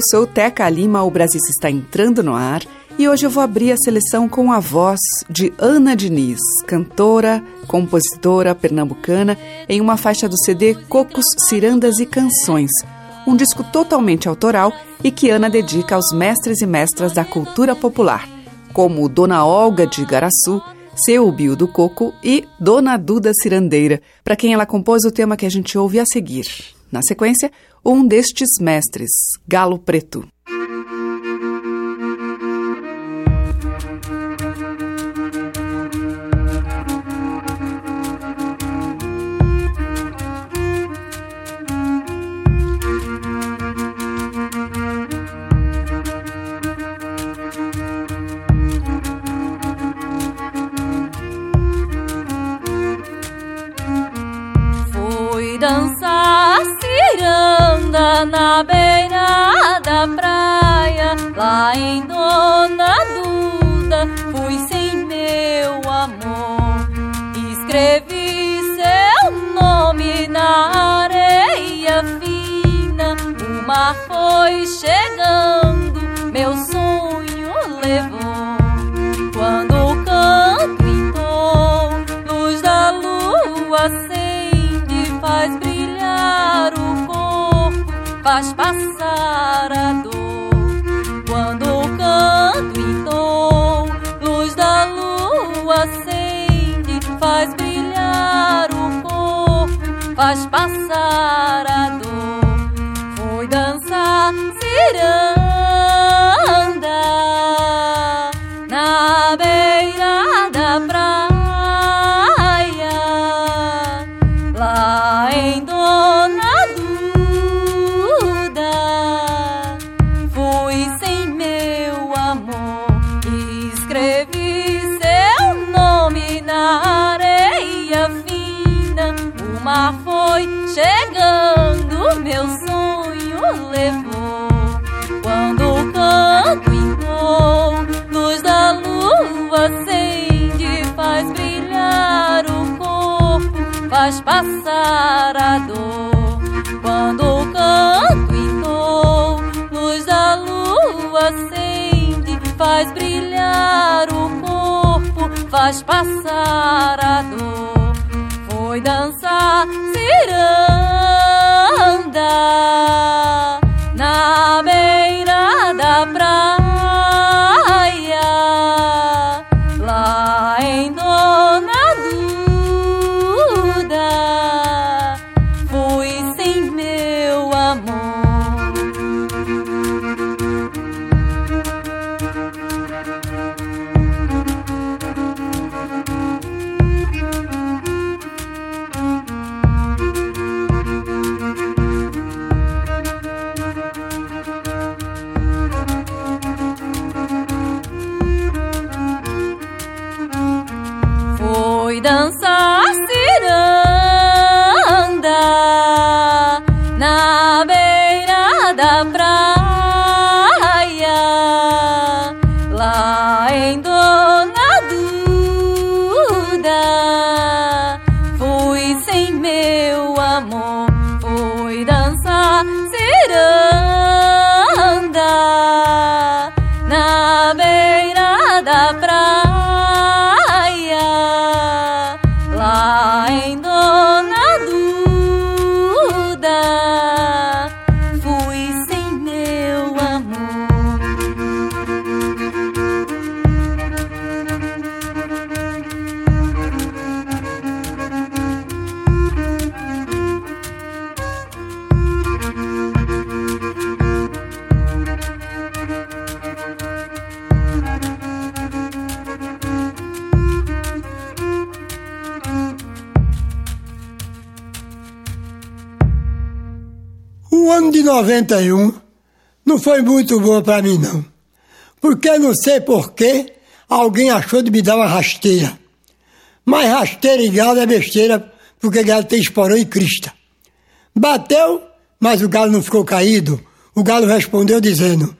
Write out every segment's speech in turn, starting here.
Eu sou Teca Lima, o Brasil está entrando no ar e hoje eu vou abrir a seleção com a voz de Ana Diniz, cantora, compositora pernambucana, em uma faixa do CD Cocos, Cirandas e Canções, um disco totalmente autoral e que Ana dedica aos mestres e mestras da cultura popular, como Dona Olga de Igaraçu, seu Bio do Coco e Dona Duda Cirandeira, para quem ela compôs o tema que a gente ouve a seguir. Na sequência, um destes mestres, Galo Preto. Em Dona Duda, fui sem meu amor. Escrevi seu nome na areia fina, o mar foi chegando, meu sonho levou. Quando o canto em tom, luz da lua acende, faz brilhar o corpo, faz passar a dor. Faz passar faz passar a dor. Foi dançar ano de 91 não foi muito bom para mim, não. Porque não sei porquê, alguém achou de me dar uma rasteira. Mas rasteira e galo é besteira, porque galo tem esporão e crista. Bateu, mas o galo não ficou caído. O galo respondeu dizendo: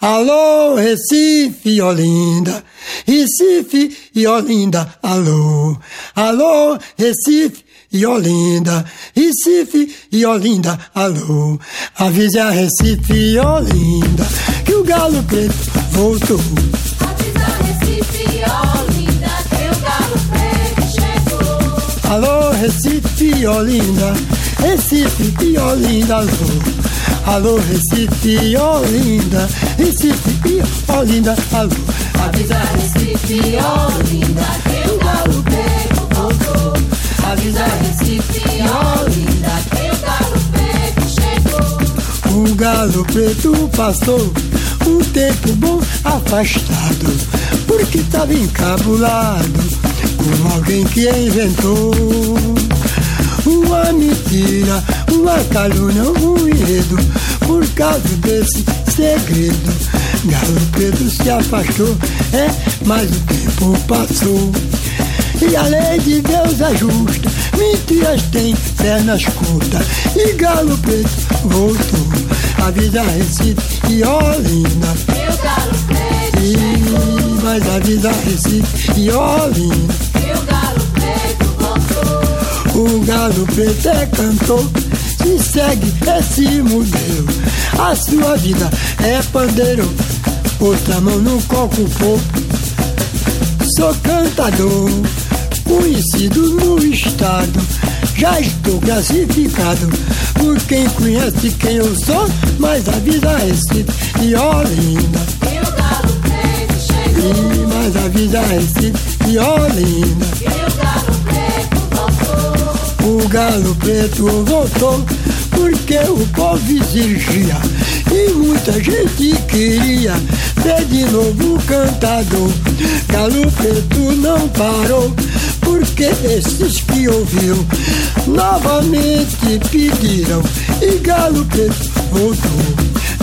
Alô, Recife, Olinda, Recife e Olinda, alô. Alô, Recife e Olinda, Recife e Olinda, alô. Avise a Recife e Olinda que o galo preto voltou. Avisa Recife e Olinda que o galo preto chegou. Alô, Recife e Olinda, Recife e Olinda, alô. Alô, Recife Olinda, Recife e Olinda, alô. Avisa Recife Olinda que o galo. Avisa Recife Olinda que o galo preto chegou. O galo preto passou um tempo bom afastado, porque estava encabulado com alguém que inventou uma mentira, uma calúnia, um enredo. Por causa desse segredo, Galo Preto se afastou, é, mas o tempo passou. E a lei de Deus é justa, mentiras têm pernas curtas. E Galo Preto voltou, avisa Recife e Olinda. O galo preto E mais avisa Recife e Olinda. galo preto voltou. O galo preto é cantor e segue esse modelo. A sua vida é pandeiro, outra mão no coco pô. Sou cantador, conhecido no estado. Já estou classificado por quem conhece quem eu sou, mas avisa Recife e Olinda. Que o galo preto chegou. E mais avisa Recife e Olinda. Que o galo preto voltou. O galo preto voltou porque o povo exigia e muita gente queria ver de novo cantador. Galo preto não parou porque esses que ouviram novamente pediram e galo preto voltou.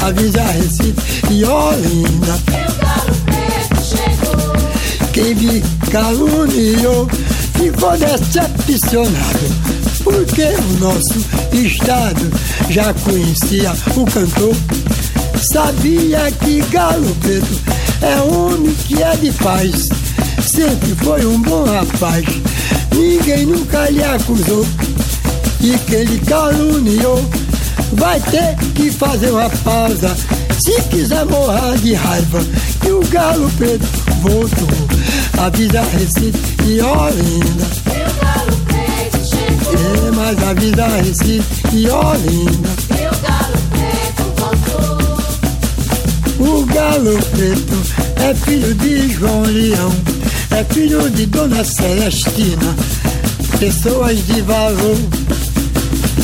Avisa Recife e Olinda. O galo preto chegou. Quem me caluniou ficou decepcionado, porque o nosso estado já conhecia o cantor. Sabia que Galo Preto é homem que é de paz, sempre foi um bom rapaz, ninguém nunca lhe acusou. E quem lhe caluniou vai ter que fazer uma pausa. Se quiser morrer de raiva, que o galo preto voltou. Avisa Recife e Olinda. O galo preto chegou. É, mas avisa Recife e Olinda. O galo preto voltou. O galo preto é filho de João Leão, é filho de Dona Celestina, pessoas de valor.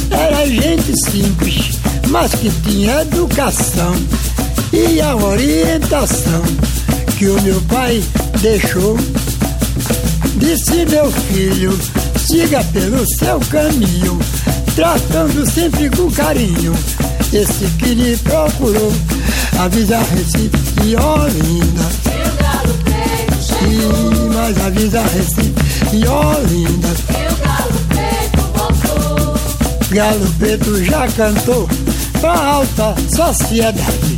Era gente simples, mas que tinha educação e a orientação que o meu pai deixou. Disse meu filho, siga pelo seu caminho, tratando sempre com carinho. Esse que lhe procurou, avisa Recife e Olinda. Galo preto chegou. E mais avisa Recife e Olinda. Que o galo preto voltou. Galo Preto já cantou pra alta sociedade.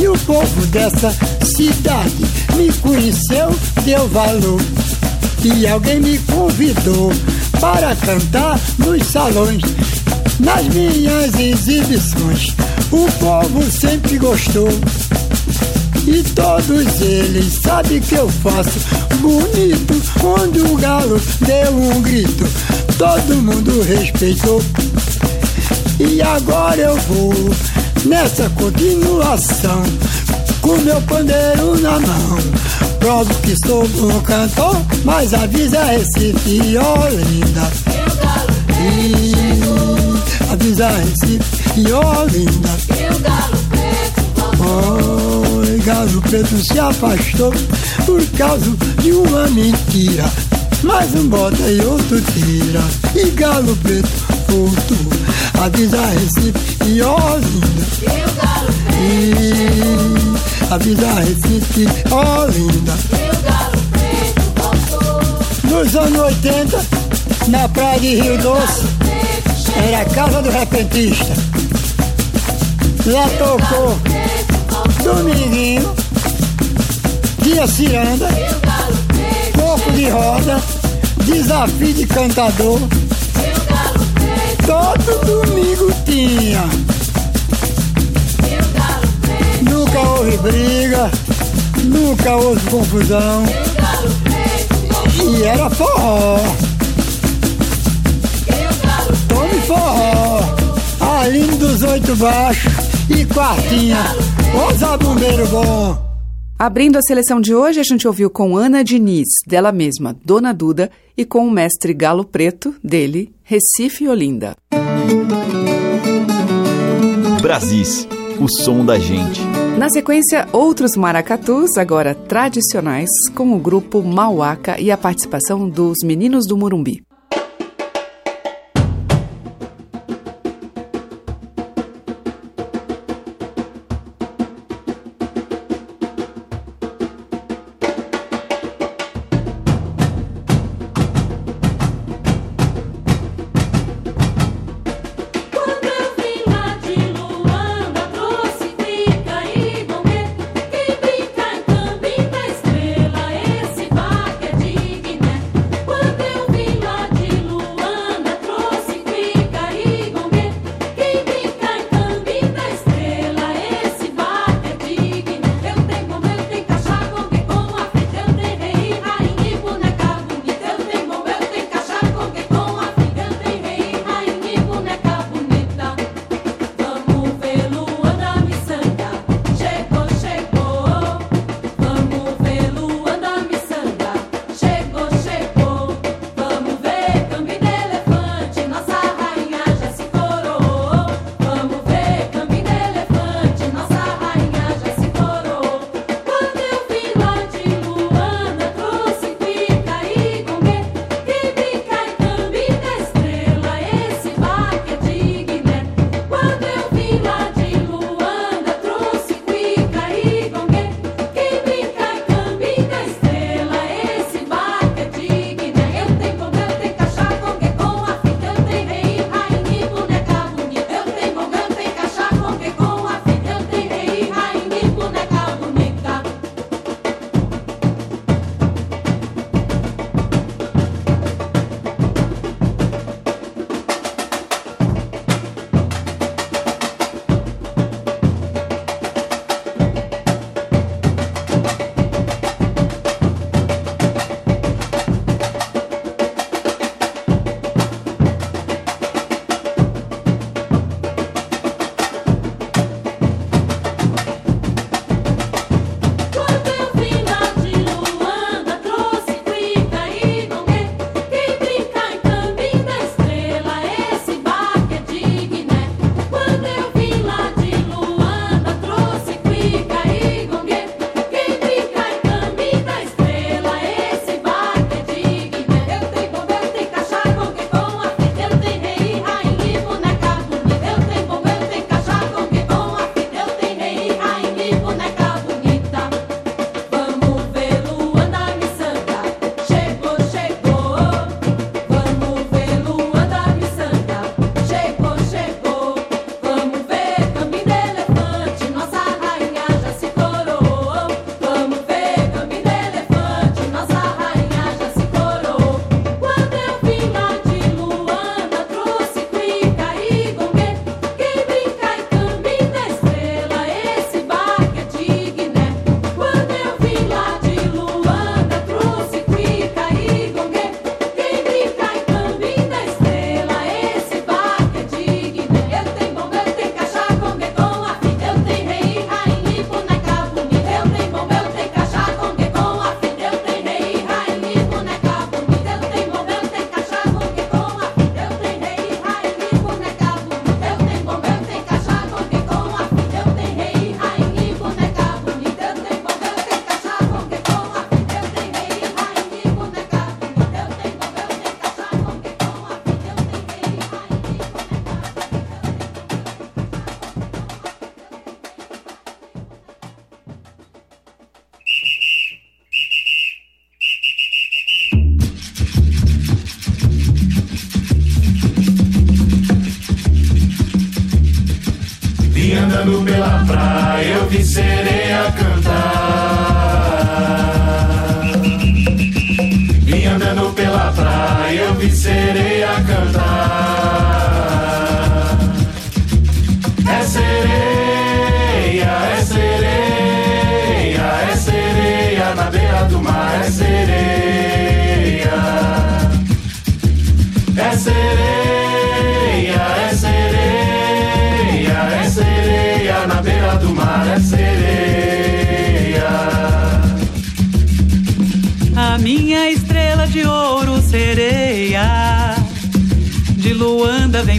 E o povo dessa cidade me conheceu, deu valor. E alguém me convidou para cantar nos salões, nas minhas exibições. O povo sempre gostou. E todos eles sabem que eu faço bonito. Quando o galo deu um grito, todo mundo respeitou. E agora eu vou nessa continuação, com meu pandeiro na mão. Provo que sou um cantor, mas avisa Recife e Olinda. E avisa Recife e Olinda. Que o galo preto voltou. Oi, galo preto se afastou por causa de uma mentira. Mais um bota e outro tira. E galo preto Porto, avisa Recife e Olinda. Que o galo E avisa Recife e Olinda. que o galo preto voltou. Nos anos 80, na praia de Rio Doce, era a casa do repentista. Lá tocou Dominguinho, Dia Ciranda, Coco de Roda, Desafio de Cantador. Todo domingo tinha. Nunca houve briga, nunca houve confusão. E era forró. Tome forró. Aline dos oito baixos e quartinha. Ô zabumbeiro bom. Abrindo a seleção de hoje, a gente ouviu com Ana Diniz, dela mesma, Dona Duda, e com o mestre Galo Preto, dele, Recife e Olinda. Brasis, o som da gente. Na sequência, outros maracatus, agora tradicionais, com o grupo Mauaca e a participação dos Meninos do Morumbi.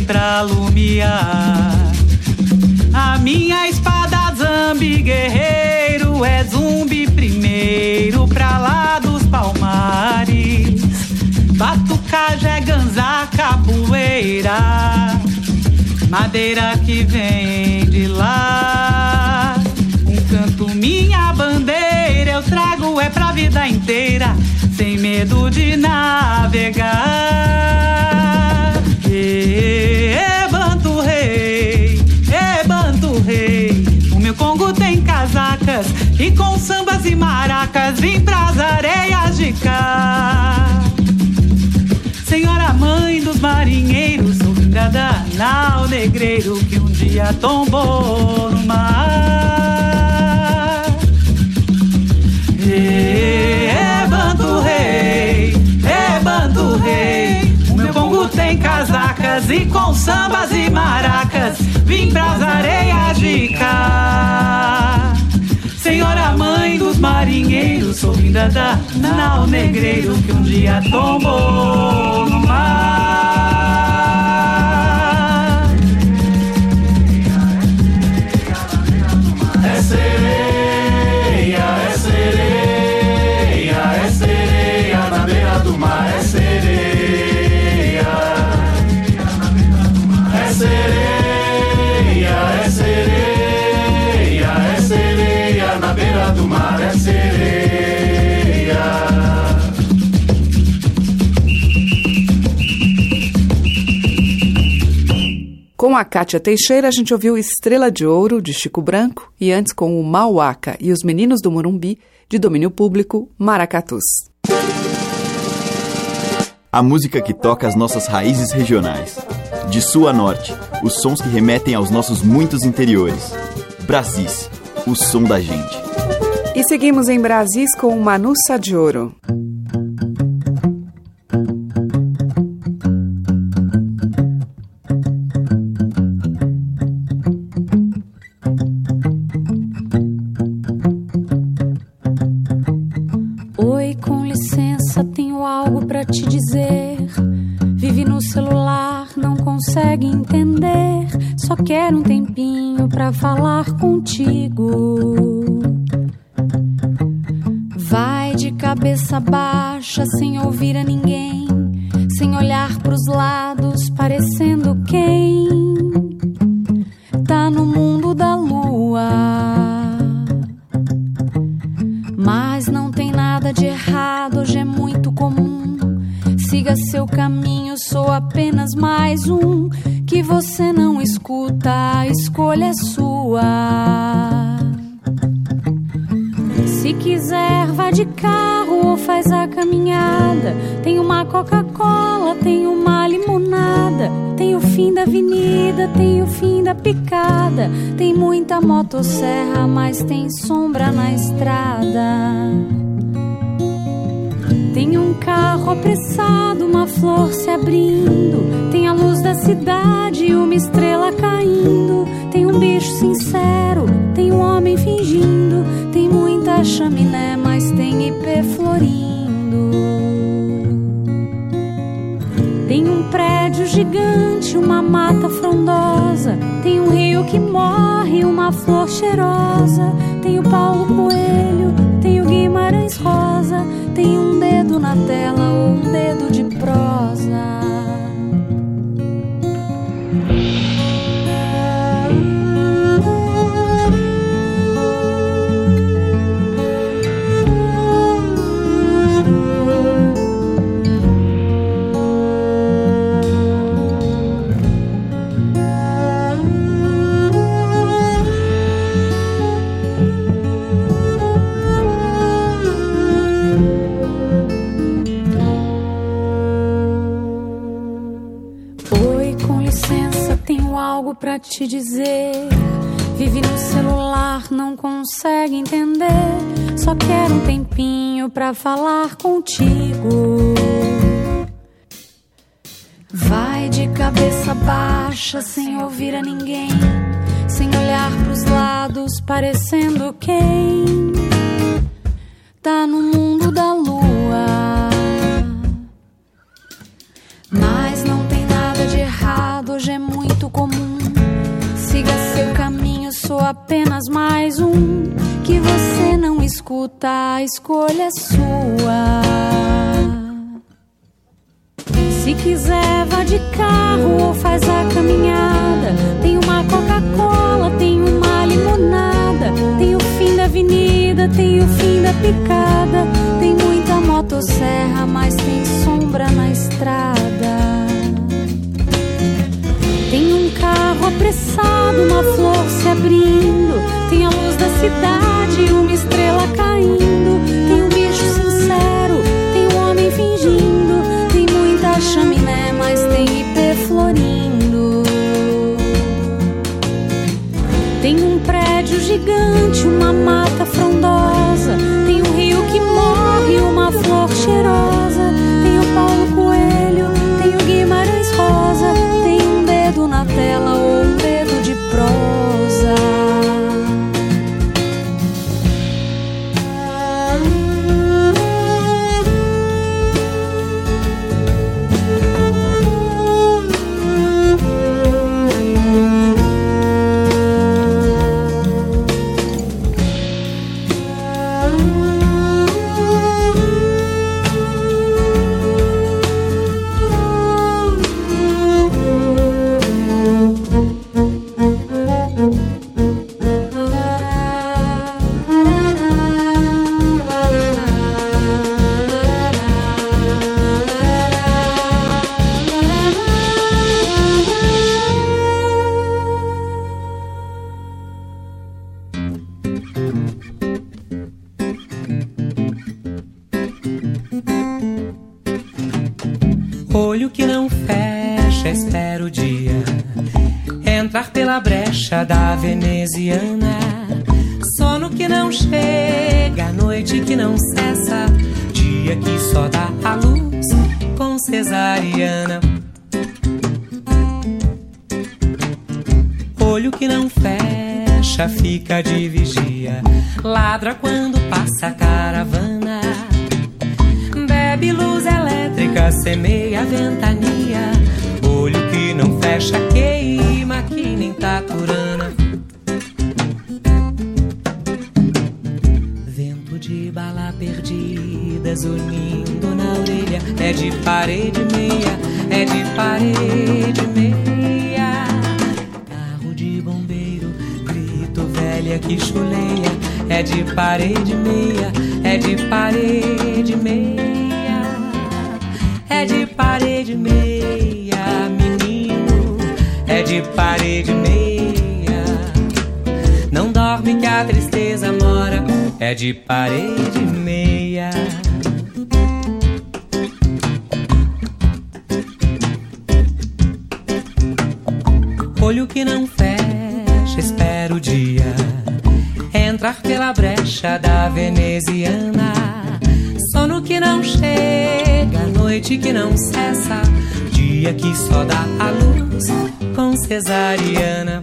Pra lumiar A minha espada zambi guerreiro É zumbi primeiro pra lá dos palmares. Batucajé, ganzá, capoeira Madeira que vem de lá. Um canto, minha bandeira Eu trago é pra vida inteira Sem medo de navegar. Ê, E com sambas e maracas Vim pras areias de cá Senhora mãe dos marinheiros, sou lembrada nau negreiro que um dia tombou no mar. É banto rei, é banto rei. O meu bongo tem casacas e com sambas e maracas vim pras areias de cá. Senhora mãe dos marinheiros, sou vinda da nau negreiro que um dia tombou no mar. A Kátia Teixeira, a gente ouviu Estrela de Ouro, de Chico Branco, e antes com o Mauaca e os Meninos do Morumbi, de domínio público, Maracatus. A música que toca as nossas raízes regionais. De sul a norte, os sons que remetem aos nossos muitos interiores. Brasis, o som da gente. E seguimos em Brasis com o Manuça de Ouro. Falar contigo. Tem um carro apressado, uma flor se abrindo. Tem a luz da cidade, uma estrela caindo. Tem um bicho sincero, tem um homem fingindo. Tem muita chaminé, mas tem ipê florindo. Gigante, uma mata frondosa. Tem um rio que morre, uma flor cheirosa. Tem o Paulo Coelho, tem o Guimarães Rosa. Tem um dedo na tela ou um dedo de pra te dizer. Vive no celular, não consegue entender. Só quero um tempinho pra falar contigo. Vai de cabeça baixa, sem ouvir a ninguém. Sem olhar pros lados, parecendo quem tá no mundo da lua. Apenas mais um. Que você não escuta, a escolha é sua. Se quiser, vá de carro ou faz a caminhada. Tem uma Coca-Cola, tem uma limonada. Tem o fim da avenida, tem o fim da picada. Tem muita motosserra, mas tem sombra na estrada. Tem um carro apressado, uma flor abrindo. Tem a luz da cidade, uma estrela caindo. Olho que não fecha, espera o dia. Entrar pela brecha da veneziana. Sono que não chega, noite que não cessa. Dia que só dá a luz com cesariana. Olho que não fecha, fica de vigia. Ladra quando passa a caravana. Bebe luz elétrica, semeia a ventania. Olho que não fecha, queima que nem taturana. Vento de bala perdida, zunindo na orelha. É de parede meia, é de parede meia. Carro de bombeiro, grito velha que chuleia. É de parede meia, é de parede meia. É de parede meia, menino. É de parede meia. Não dorme que a tristeza mora. É de parede meia. Olho que não fecha, espera o dia. Entrar pela brecha da veneziana. Sono que não chega, noite que não cessa. Dia que só dá a luz com cesariana.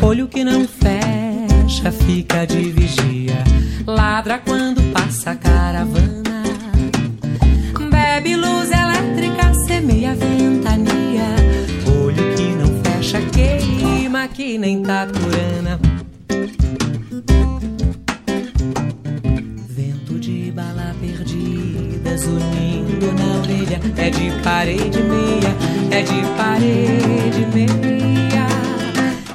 Olho que não fecha, fica de vigia. Ladra quando passa a caravana. Bebe luz elétrica, semeia ventania. Olho que não fecha, queima que nem taturana. É de parede meia, é de parede meia.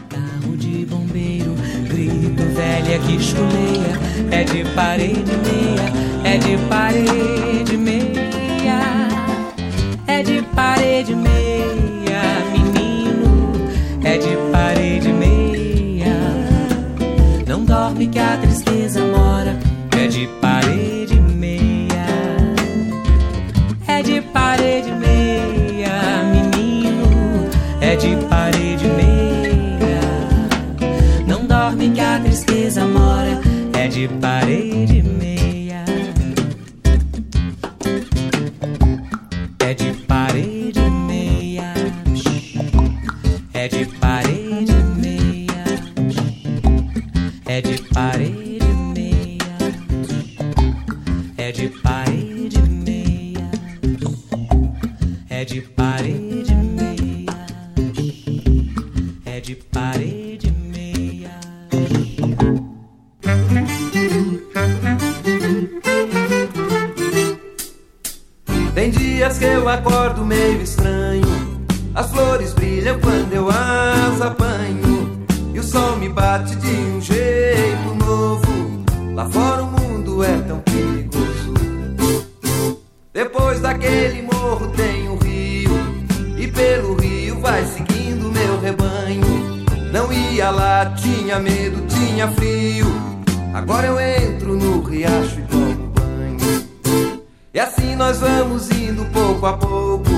Carro de bombeiro, grito velha que chuleia. É de parede meia, é de parede meia. É de parede meia, vai seguindo meu rebanho. Não ia lá, tinha medo, tinha frio. Agora eu entro no riacho e tomo banho. E assim nós vamos indo pouco a pouco.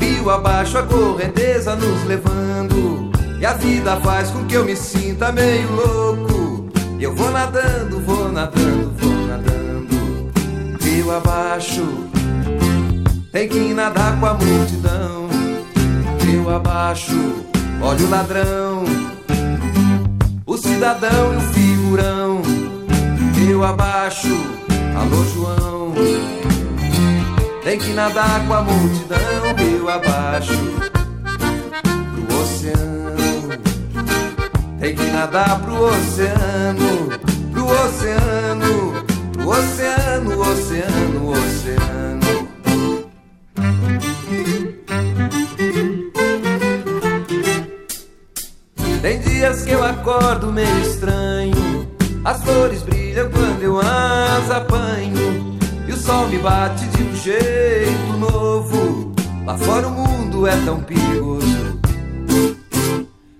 Rio abaixo, a correnteza nos levando. E a vida faz com que eu me sinta meio louco. E eu vou nadando, vou nadando, vou nadando. Rio abaixo, tem que nadar com a multidão. Abaixo, olha o ladrão, o cidadão e o figurão. Rio abaixo, alô João. Tem que nadar com a multidão, rio abaixo, pro oceano. Tem que nadar pro oceano, pro oceano, pro oceano, oceano, oceano. Tem dias que eu acordo meio estranho. As flores brilham quando eu as apanho. E o sol me bate de um jeito novo. Lá fora o mundo é tão perigoso.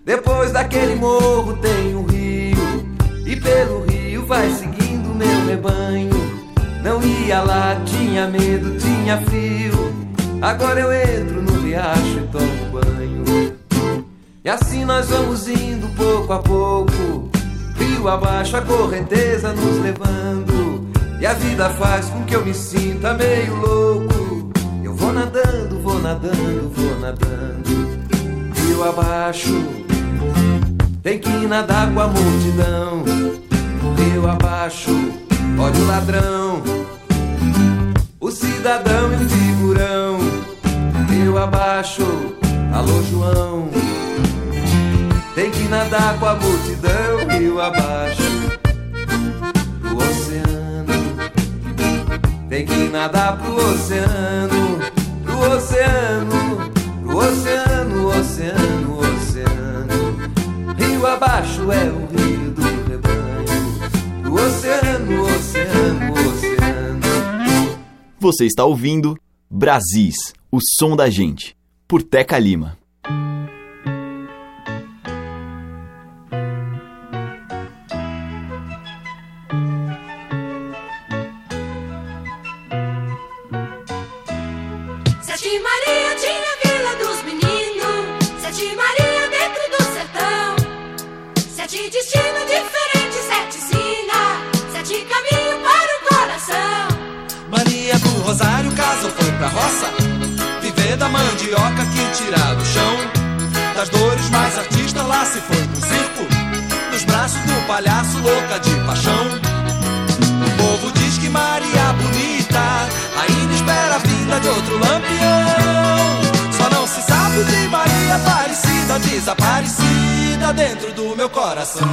Depois daquele morro tem um rio. E pelo rio vai seguindo meu rebanho. Não ia lá, tinha medo, tinha frio. Agora eu entro no riacho e tomo banho. E assim nós vamos indo pouco a pouco. Rio abaixo, a correnteza nos levando. E a vida faz com que eu me sinta meio louco. Eu vou nadando, vou nadando, vou nadando. Rio abaixo, tem que nadar com a multidão. Rio abaixo, olha o ladrão, o cidadão e o figurão. Rio abaixo, alô João. Tem que nadar com a multidão, rio abaixo, pro oceano. Tem que nadar pro oceano, pro oceano, pro oceano, oceano, oceano. Rio abaixo é o rio do rebanho, pro oceano, oceano, oceano. Você está ouvindo Brasis, o som da gente, por Teca Lima. Mandioca que tira do chão. Das dores mais artista lá se foi pro circo. Nos braços do palhaço louca de paixão. O povo diz que Maria bonita Ainda espera a vinda de outro lampião. Só não se sabe de Maria Aparecida Desaparecida dentro do meu coração.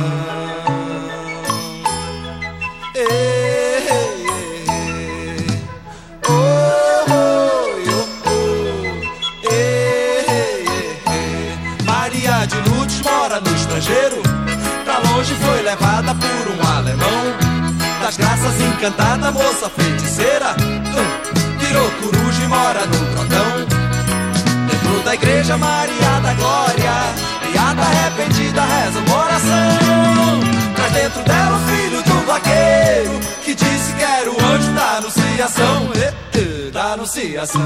Ei, estrangeiro. Pra longe foi levada por um alemão. Das graças encantada, moça feiticeira. hum, virou coruja e mora no grotão. Dentro da igreja Maria da Glória. Piada arrependida, reza uma oração. Traz dentro dela o filho do vaqueiro. Que disse que era o anjo da anunciação. Da anunciação.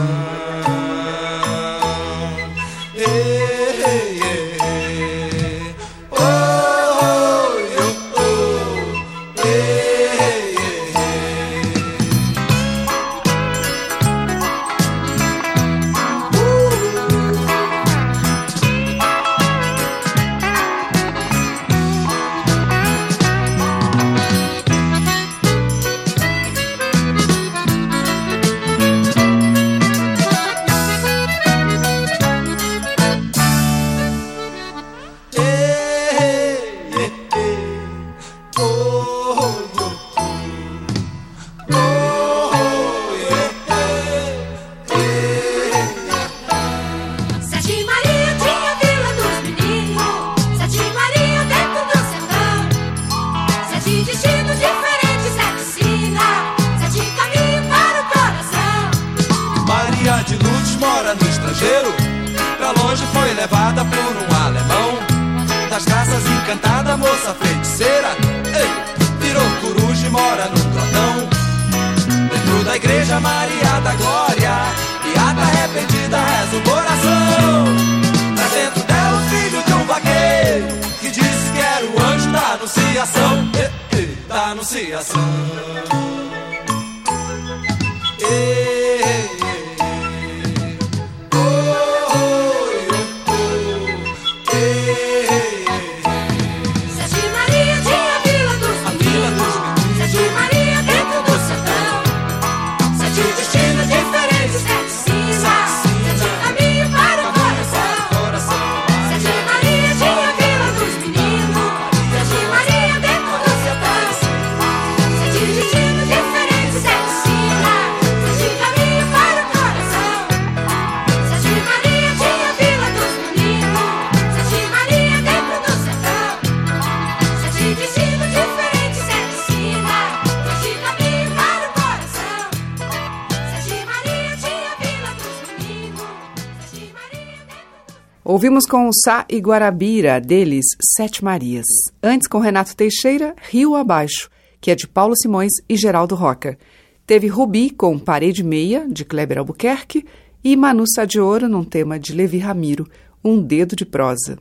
Ouvimos com o Sá e Guarabira, deles Sete Marias. Antes com Renato Teixeira, Rio Abaixo, que é de Paulo Simões e Geraldo Roca. Teve Rubi com Parede Meia, de Kleber Albuquerque, e Manu Sá de Ouro num tema de Levi Ramiro, Um Dedo de Prosa.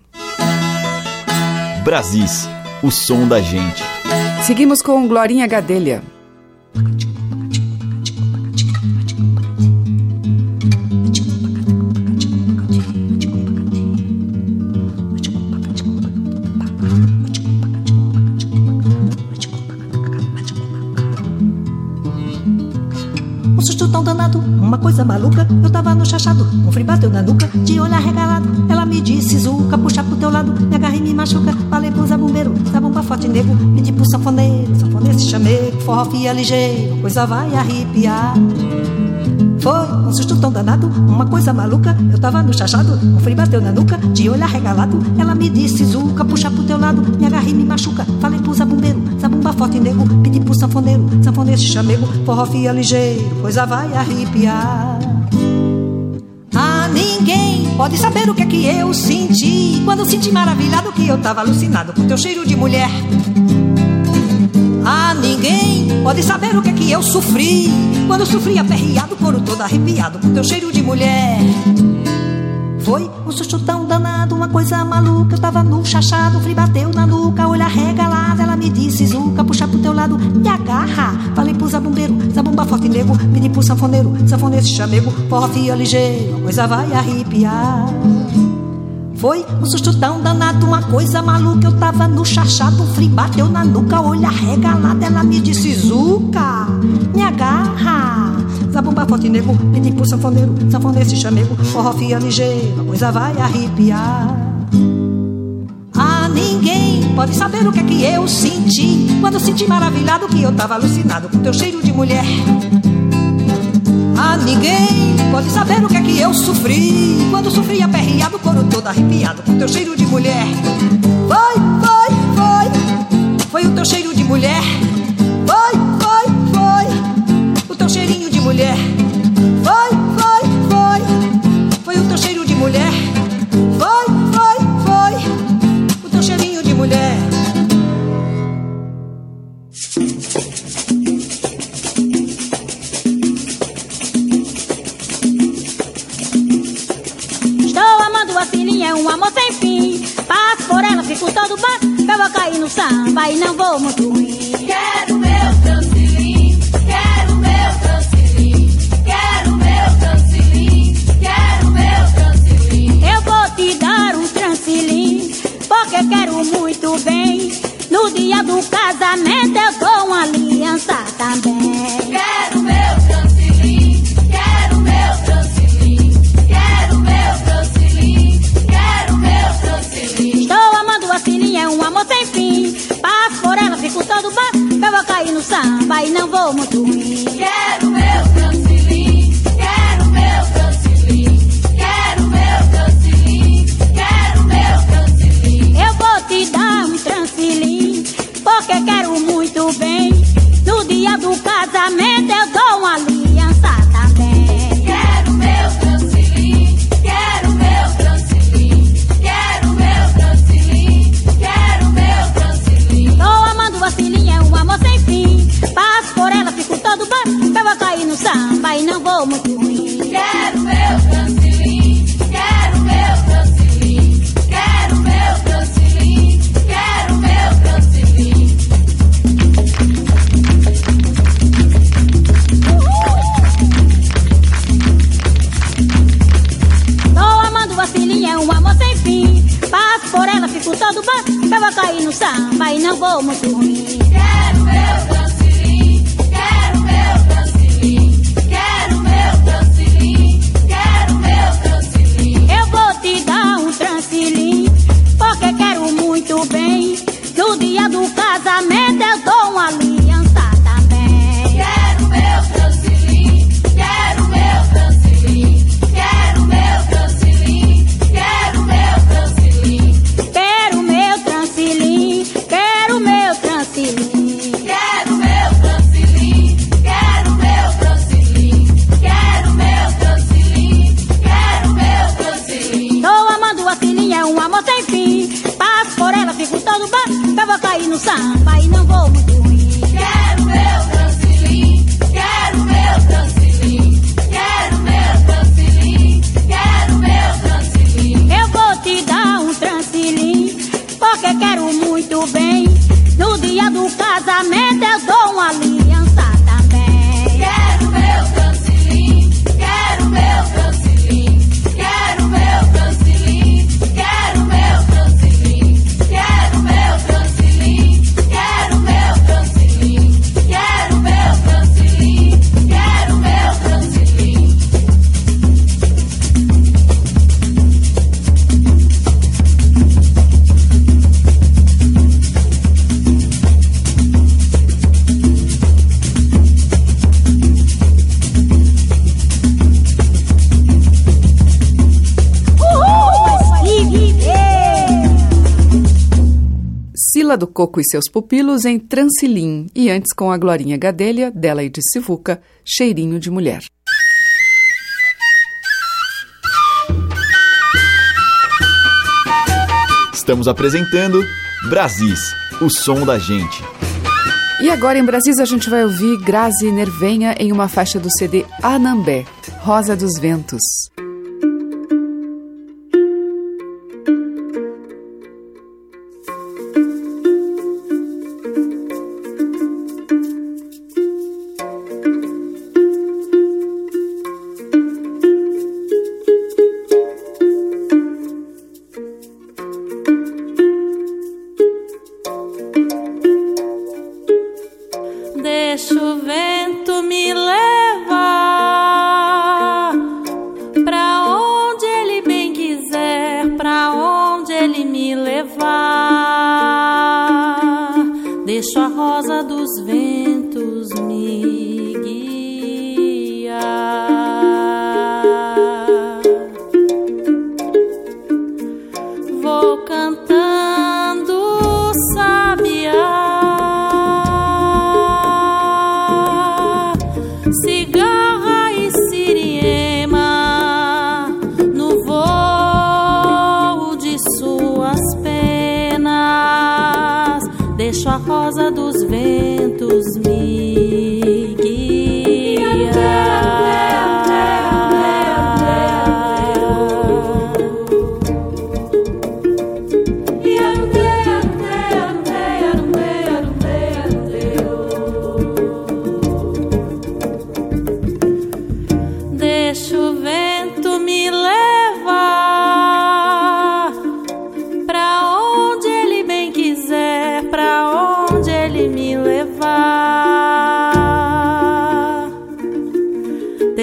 Brasis, o som da gente. Seguimos com Glorinha Gadelha. Susto tão danado, uma coisa maluca. Eu tava no chachado, um frio bateu na nuca, de olhar regalado. Ela me disse, Zuca, puxa pro teu lado, me agarra e me machuca. Falei pro zabumbeiro, zabumba forte nego, pedi pro sanfoneiro, sanfoneiro se chamei, forró fia ligeiro, coisa vai arrepiar. Um susto tão danado, uma coisa maluca. Eu tava no chachado, um frio bateu na nuca, de olhar regalado. Ela me disse, Zuca, puxa pro teu lado, me agarra e me machuca. Falei pro zabumbeiro, zabumba forte nego, pedi pro sanfoneiro, sanfoneiro chamego, forró fia ligeiro, coisa vai arrepiar. Ah, ninguém pode saber o que é que eu senti quando senti maravilhado que eu tava alucinado com teu cheiro de mulher. Ah, ninguém pode saber o que é que eu sofri quando sofri aperreado, couro todo arrepiado com teu cheiro de mulher. Foi um susto tão danado, uma coisa maluca. Eu tava no chachado, o frio bateu na nuca, olha regalada. Ela me disse, Zuca, puxa pro teu lado, me agarra. Falei pro zabumbeiro, zabumba forte nego, pedi pro sanfoneiro, sanfoneiro chamego, forró fia ligeiro, coisa vai arrepiar. Foi um susto tão danado, uma coisa maluca. Eu tava no chachado, o frio bateu na nuca, olha regalada. Ela me disse, Zuca, me agarra. Zabumba forte nego, pedi pro sanfoneiro, sanfoneiro se chamego, forró fia ligeiro, a coisa vai arrepiar. Ah, ninguém pode saber o que é que eu senti quando senti maravilhado que eu tava alucinado com teu cheiro de mulher. Ah, ninguém pode saber o que é que eu sofri quando sofri aperreado, couro todo arrepiado com teu cheiro de mulher. Foi, foi, foi, foi o teu cheiro de mulher. Foi, foi, foi, o teu cheirinho de mulher. Amando a filhinha, é um amor sem fim. Passo por ela, fico todo baixo. Eu vou cair no samba e não vou muito ruim. Quero meu transilim, quero meu transilim, quero meu transilim, quero meu transilim. Eu vou te dar um transilim, porque quero muito bem. No dia do casamento eu dou uma aliança também. Quero é um amor sem fim. Passo por ela, fico todo no samba e não vou muito ruim. Quero meu cancilim, quero meu cancilim, quero meu cancilim, quero meu cancilim. Eu vou te dar um transilim, porque quero muito bem. No dia do casamento eu dou por ela, fico todo bom. Eu vou cair no samba e não vou muito ruim. Quero meu cancilim, quero meu cancilim, quero meu cancilim, quero meu cancilim. Tô amando filhinha, é um amor sem fim. Passo por ela, fico todo bom. Eu vou cair no samba e não vou muito ruim. Quero do Coco e seus pupilos em Transilim e antes com a Glorinha Gadelha, dela e de Sivuca, Cheirinho de Mulher. Estamos apresentando Brasis, o som da gente. E agora em Brasis a gente vai ouvir Grazi Nervenha em uma faixa do CD Anambé, Rosa dos Ventos.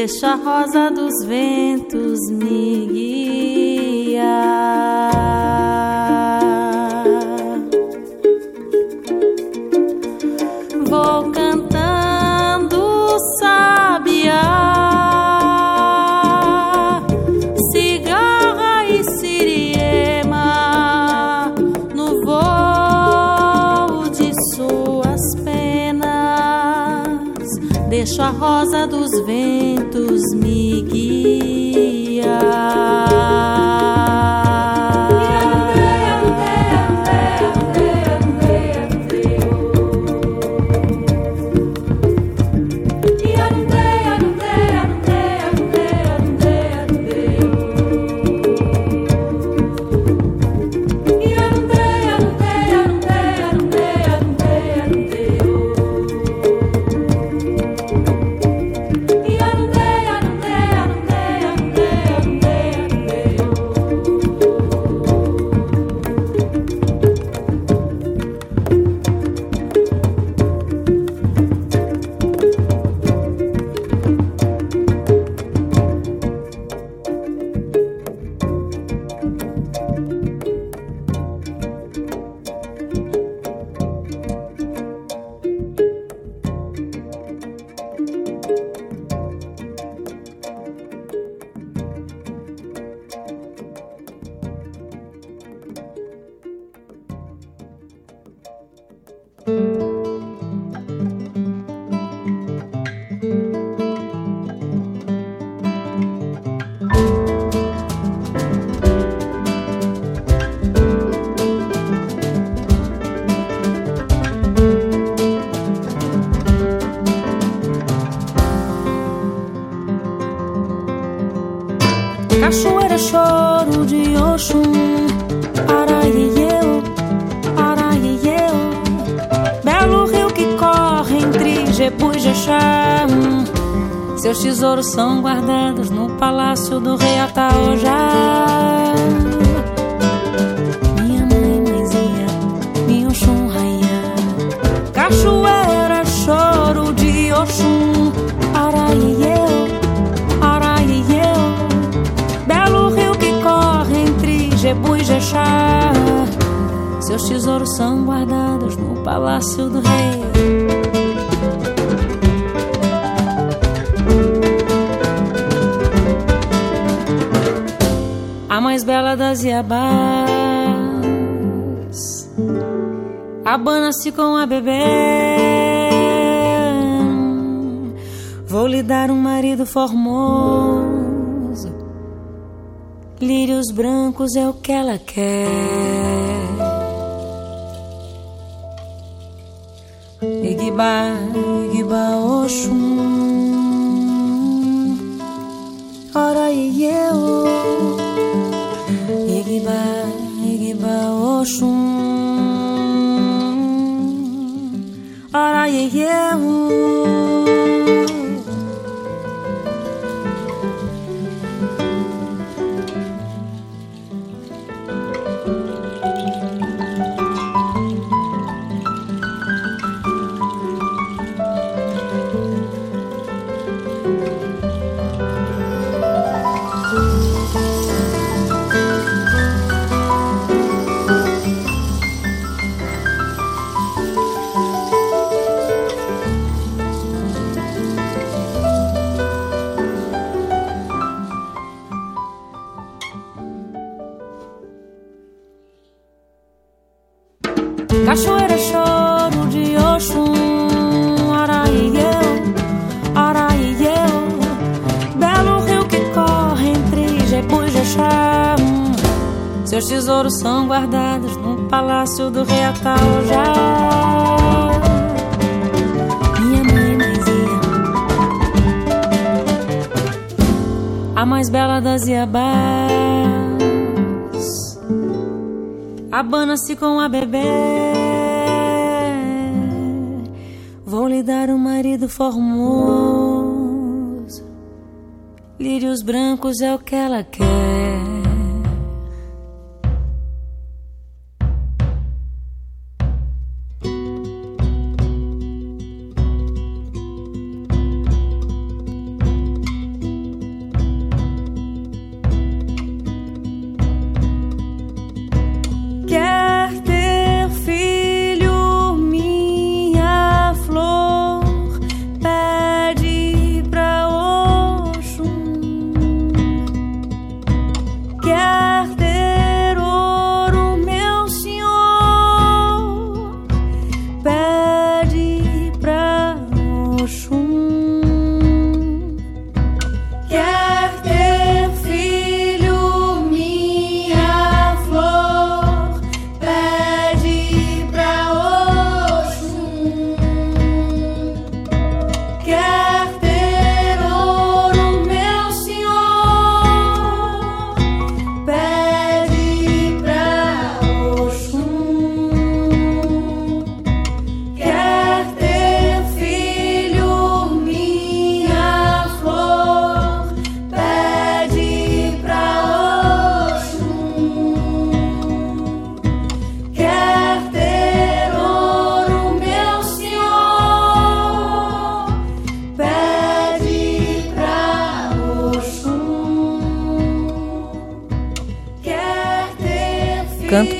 Deixa a rosa dos ventos me guiar. São guardados no palácio do rei com a bebê. Vou lhe dar um marido formoso. Lírios brancos é o que ela quer. Igibá, Igibá, tesouros são guardados no palácio do rei Ataojá. Minha mãe, mãezinha, a mais bela das Iabás abana-se com a bebê. Vou lhe dar um marido formoso. Lírios brancos é o que ela. Quer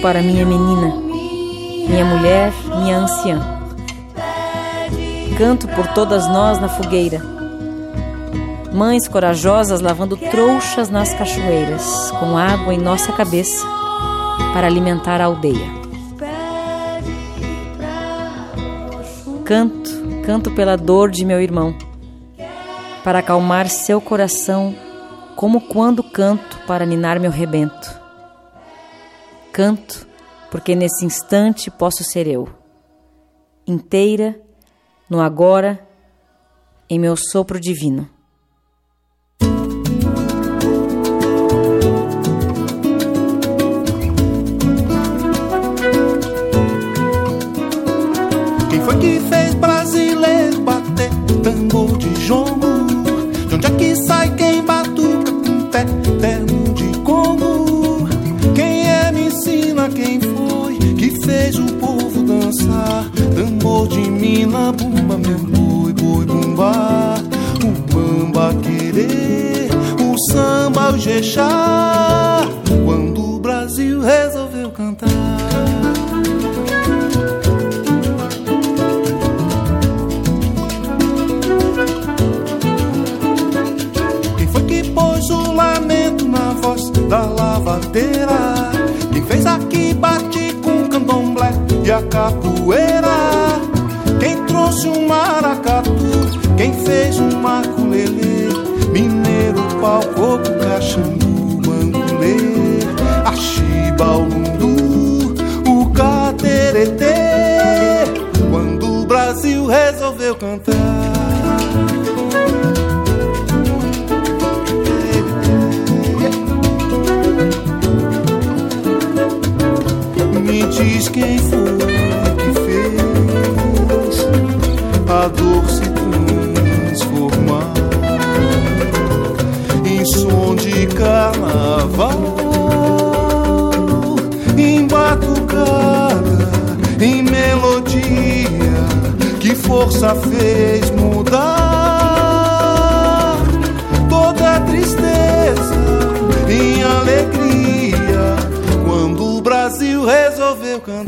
para minha menina, minha mulher, minha anciã. Canto por todas nós na fogueira. Mães corajosas lavando trouxas nas cachoeiras, com água em nossa cabeça, para alimentar a aldeia. Canto, canto pela dor de meu irmão, para acalmar seu coração, como quando canto para ninar meu rebento. Canto, porque nesse instante posso ser eu, inteira, no agora, em meu sopro divino. Jexá. Quando o Brasil resolveu cantar. Quem foi que pôs o lamento na voz da lavadeira? Quem fez aqui bate com candomblé e a capoeira? Quem trouxe um maracatu? Quem fez um maculelê? Pau, coco, caxambu, bangulê Axiba, o lundu, o cateretê. Quando o Brasil resolveu cantar Me diz quem foi que fez a dor se carnaval, em batucada, em melodia. Que força fez mudar toda tristeza em alegria quando o Brasil resolveu cantar.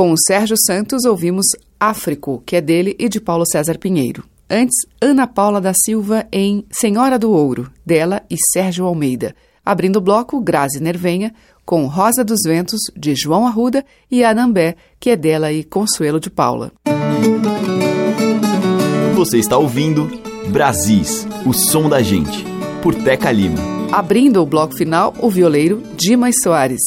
Com o Sérgio Santos, ouvimos Áfrico, que é dele e de Paulo César Pinheiro. Antes, Ana Paula da Silva em Senhora do Ouro, dela e Sérgio Almeida. Abrindo o bloco, Grazi Nervenha, com Rosa dos Ventos, de João Arruda, e Anambé, que é dela e Consuelo de Paula. Você está ouvindo Brasis, o som da gente, por Teca Lima. Abrindo o bloco final, o violeiro Dimas Soares.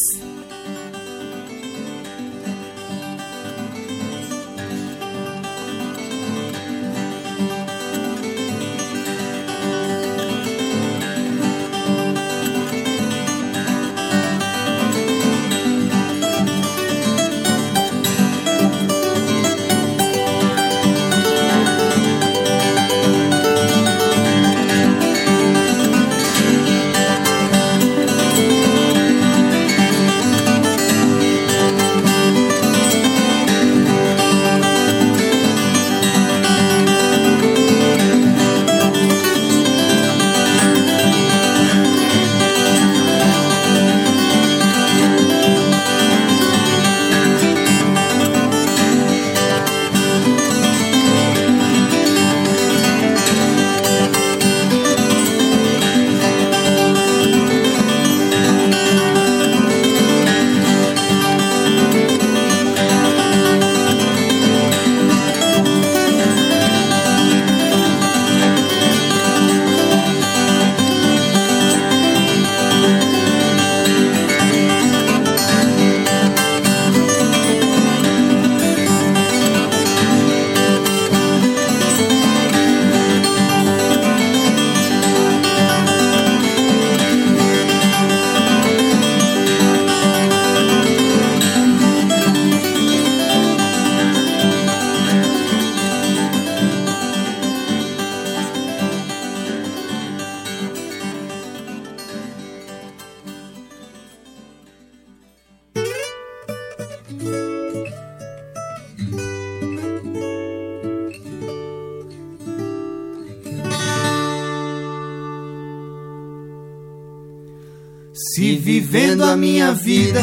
Minha vida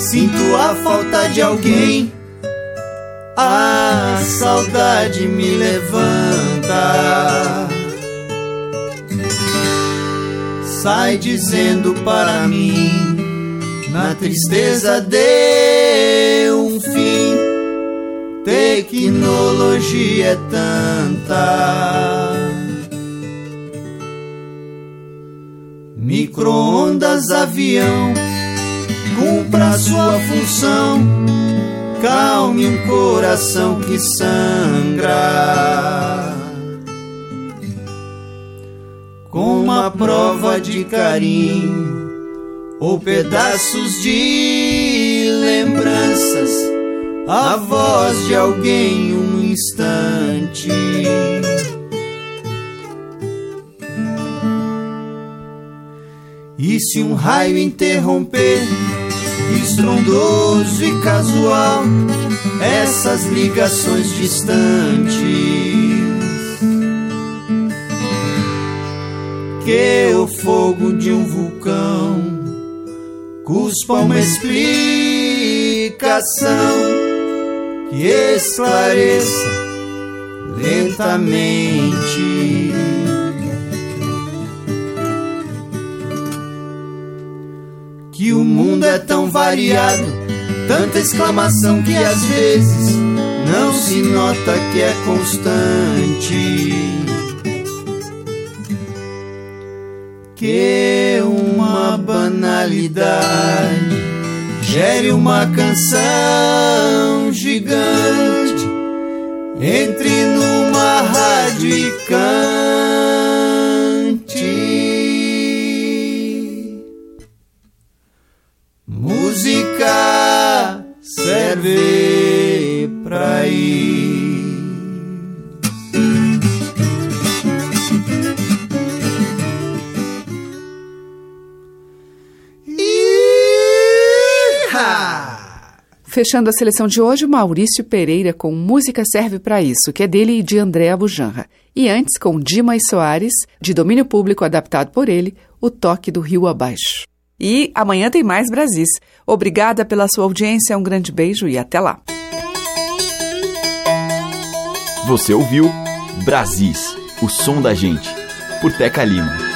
sinto a falta de alguém, a saudade me levanta. Sai dizendo para mim, na tristeza deu um fim. Tecnologia é tanta. Micro-ondas, avião, cumpra sua função. Calme um coração que sangra. Com uma prova de carinho ou pedaços de lembranças, a voz de alguém um instante. E se um raio interromper, estrondoso e casual, essas ligações distantes, que o fogo de um vulcão cuspa uma explicação que esclareça lentamente. O mundo é tão variado, tanta exclamação que às vezes não se nota que é constante. Que uma banalidade gere uma canção gigante, entre numa rádio e cante. Música serve pra ir. Fechando a seleção de hoje, Maurício Pereira com Música Serve para Isso, que é dele e de André Abujanra. E antes, com Dimas Soares, de domínio público adaptado por ele, O Toque do Rio Abaixo. E amanhã tem mais Brasis. Obrigada pela sua audiência, um grande beijo e até lá. Você ouviu Brasis, o som da gente, por Teca Lima.